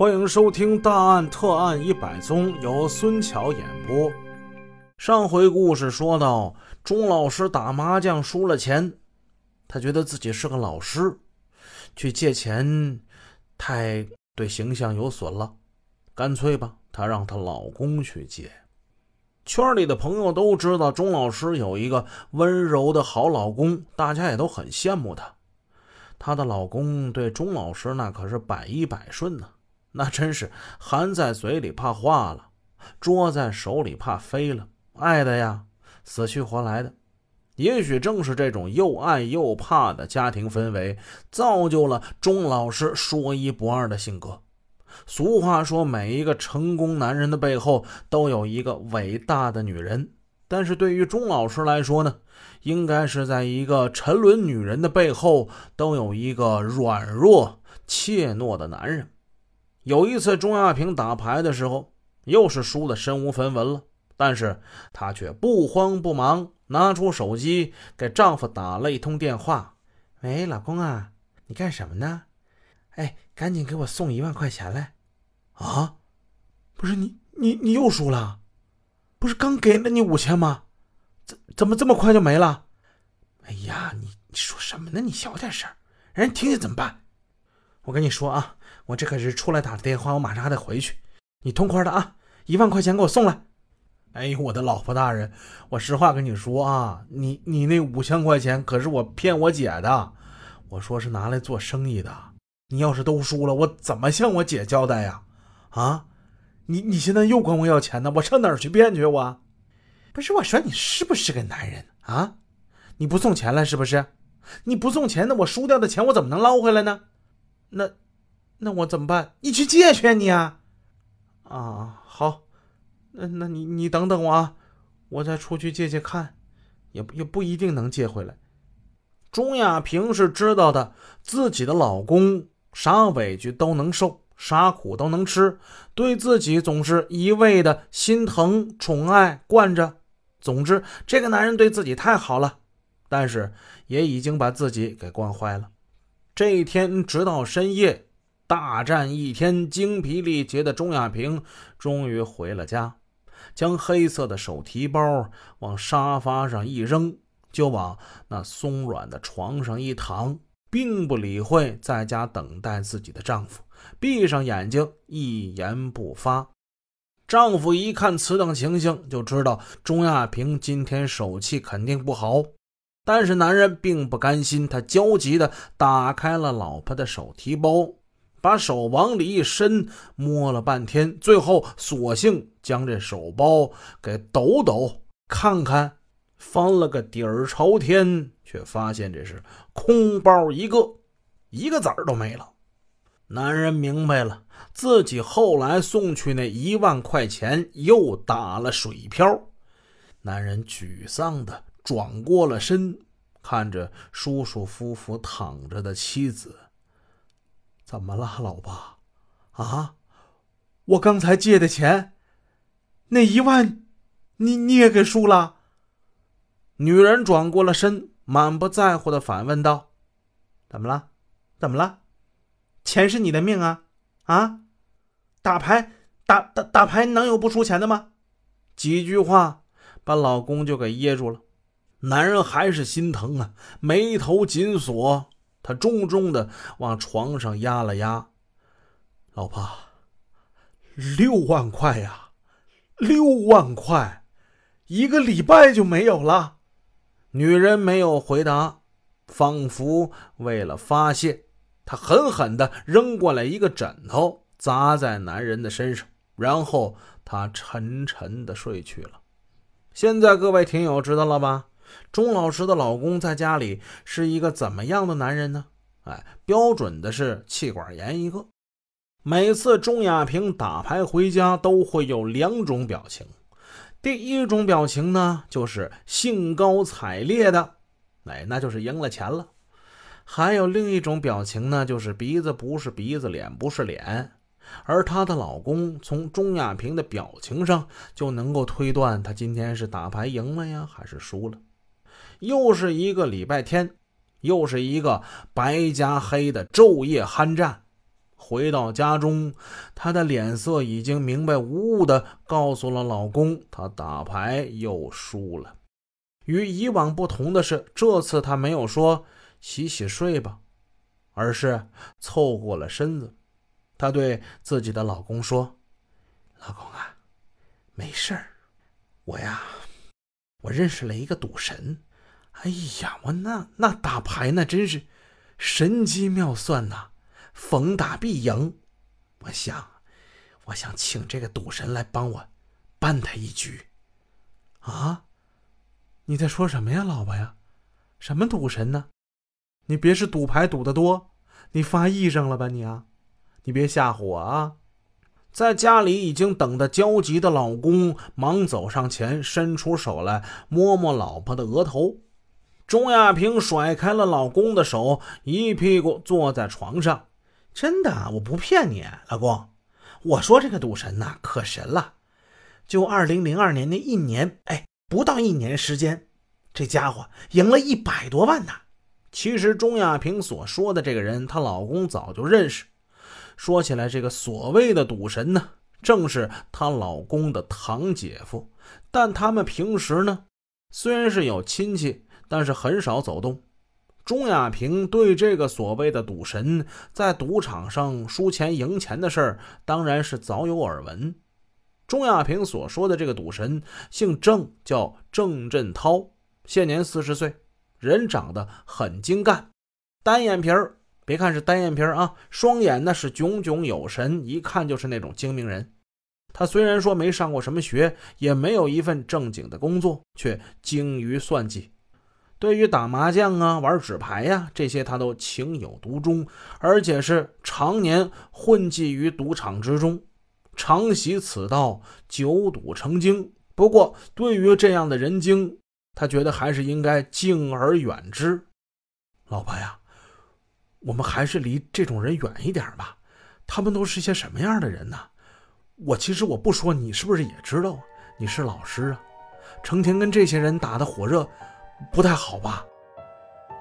欢迎收听《大案特案一百宗》，由孙桥演播。上回故事说到，钟老师打麻将输了钱，他觉得自己是个老师，去借钱太对形象有损了，干脆吧，他让她老公去借。圈里的朋友都知道钟老师有一个温柔的好老公，大家也都很羡慕她。她的老公对钟老师那可是百依百顺呢。那真是含在嘴里怕化了，捉在手里怕飞了，爱的呀，死去活来的。也许正是这种又爱又怕的家庭氛围，造就了钟老师说一不二的性格。俗话说，每一个成功男人的背后都有一个伟大的女人。但是对于钟老师来说呢，应该是在一个沉沦女人的背后，都有一个软弱怯懦的男人。有一次，钟亚平打牌的时候，又是输得身无分文了。但是她却不慌不忙，拿出手机给丈夫打了一通电话：“喂，老公啊，你干什么呢？哎，赶紧给我送一万块钱来！啊，不是你，你你又输了？不是刚给了你五千吗？怎怎么这么快就没了？哎呀，你你说什么呢？你小点声，让人听见怎么办？我跟你说啊。”我这可是出来打的电话，我马上还得回去。你痛快的啊，一万块钱给我送来。哎呦，我的老婆大人，我实话跟你说啊，你你那五千块钱可是我骗我姐的，我说是拿来做生意的。你要是都输了，我怎么向我姐交代呀？啊，你你现在又管我要钱呢？我上哪儿去骗去？我不是我说你是不是个男人啊？你不送钱了是不是？你不送钱，那我输掉的钱我怎么能捞回来呢？那。那我怎么办？你去借去啊你啊！啊，好，那那你你等等我啊，我再出去借借看，也也不一定能借回来。钟亚平是知道的，自己的老公啥委屈都能受，啥苦都能吃，对自己总是一味的心疼、宠爱、惯着。总之，这个男人对自己太好了，但是也已经把自己给惯坏了。这一天直到深夜。大战一天，精疲力竭的钟亚平终于回了家，将黑色的手提包往沙发上一扔，就往那松软的床上一躺，并不理会在家等待自己的丈夫，闭上眼睛一言不发。丈夫一看此等情形，就知道钟亚平今天手气肯定不好。但是男人并不甘心，他焦急地打开了老婆的手提包。把手往里一伸，摸了半天，最后索性将这手包给抖抖看看，翻了个底儿朝天，却发现这是空包一个，一个子儿都没了。男人明白了，自己后来送去那一万块钱又打了水漂。男人沮丧的转过了身，看着舒舒服服躺着的妻子。怎么了，老爸？啊，我刚才借的钱，那一万，你你也给输了。女人转过了身，满不在乎的反问道：“怎么了？怎么了？钱是你的命啊！啊，打牌打打打牌能有不输钱的吗？”几句话把老公就给噎住了。男人还是心疼啊，眉头紧锁。他重重的往床上压了压，老婆，六万块呀，六万块，一个礼拜就没有了。女人没有回答，仿佛为了发泄，她狠狠的扔过来一个枕头，砸在男人的身上，然后她沉沉的睡去了。现在各位听友知道了吧？钟老师的老公在家里是一个怎么样的男人呢？哎，标准的是气管炎一个。每次钟亚平打牌回家都会有两种表情，第一种表情呢就是兴高采烈的，哎，那就是赢了钱了。还有另一种表情呢，就是鼻子不是鼻子，脸不是脸。而她的老公从钟亚平的表情上就能够推断，他今天是打牌赢了呀，还是输了。又是一个礼拜天，又是一个白加黑的昼夜酣战。回到家中，她的脸色已经明白无误的告诉了老公，她打牌又输了。与以往不同的是，这次她没有说洗洗睡吧，而是凑过了身子。她对自己的老公说：“老公啊，没事儿，我呀，我认识了一个赌神。哎呀，我那那打牌那真是神机妙算呐。”逢打必赢，我想，我想请这个赌神来帮我扳他一局。啊，你在说什么呀，老婆呀？什么赌神呢？你别是赌牌赌的多，你发癔症了吧你啊？你别吓唬我啊！在家里已经等得焦急的老公忙走上前，伸出手来摸摸老婆的额头。钟亚平甩开了老公的手，一屁股坐在床上。真的，我不骗你，老公。我说这个赌神呐，可神了。就二零零二年那一年，哎，不到一年时间，这家伙赢了一百多万呢。其实钟亚平所说的这个人，她老公早就认识。说起来，这个所谓的赌神呢，正是她老公的堂姐夫。但他们平时呢，虽然是有亲戚，但是很少走动。钟亚平对这个所谓的赌神在赌场上输钱赢钱的事儿，当然是早有耳闻。钟亚平所说的这个赌神姓郑，叫郑振涛，现年四十岁，人长得很精干，单眼皮儿。别看是单眼皮儿啊，双眼那是炯炯有神，一看就是那种精明人。他虽然说没上过什么学，也没有一份正经的工作，却精于算计。对于打麻将啊、玩纸牌呀，这些他都情有独钟，而且是常年混迹于赌场之中，常习此道，久赌成精。不过，对于这样的人精，他觉得还是应该敬而远之。老婆呀，我们还是离这种人远一点吧。他们都是些什么样的人呢？我其实我不说，你是不是也知道？你是老师啊，成天跟这些人打得火热。不太好吧？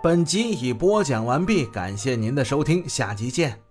本集已播讲完毕，感谢您的收听，下集见。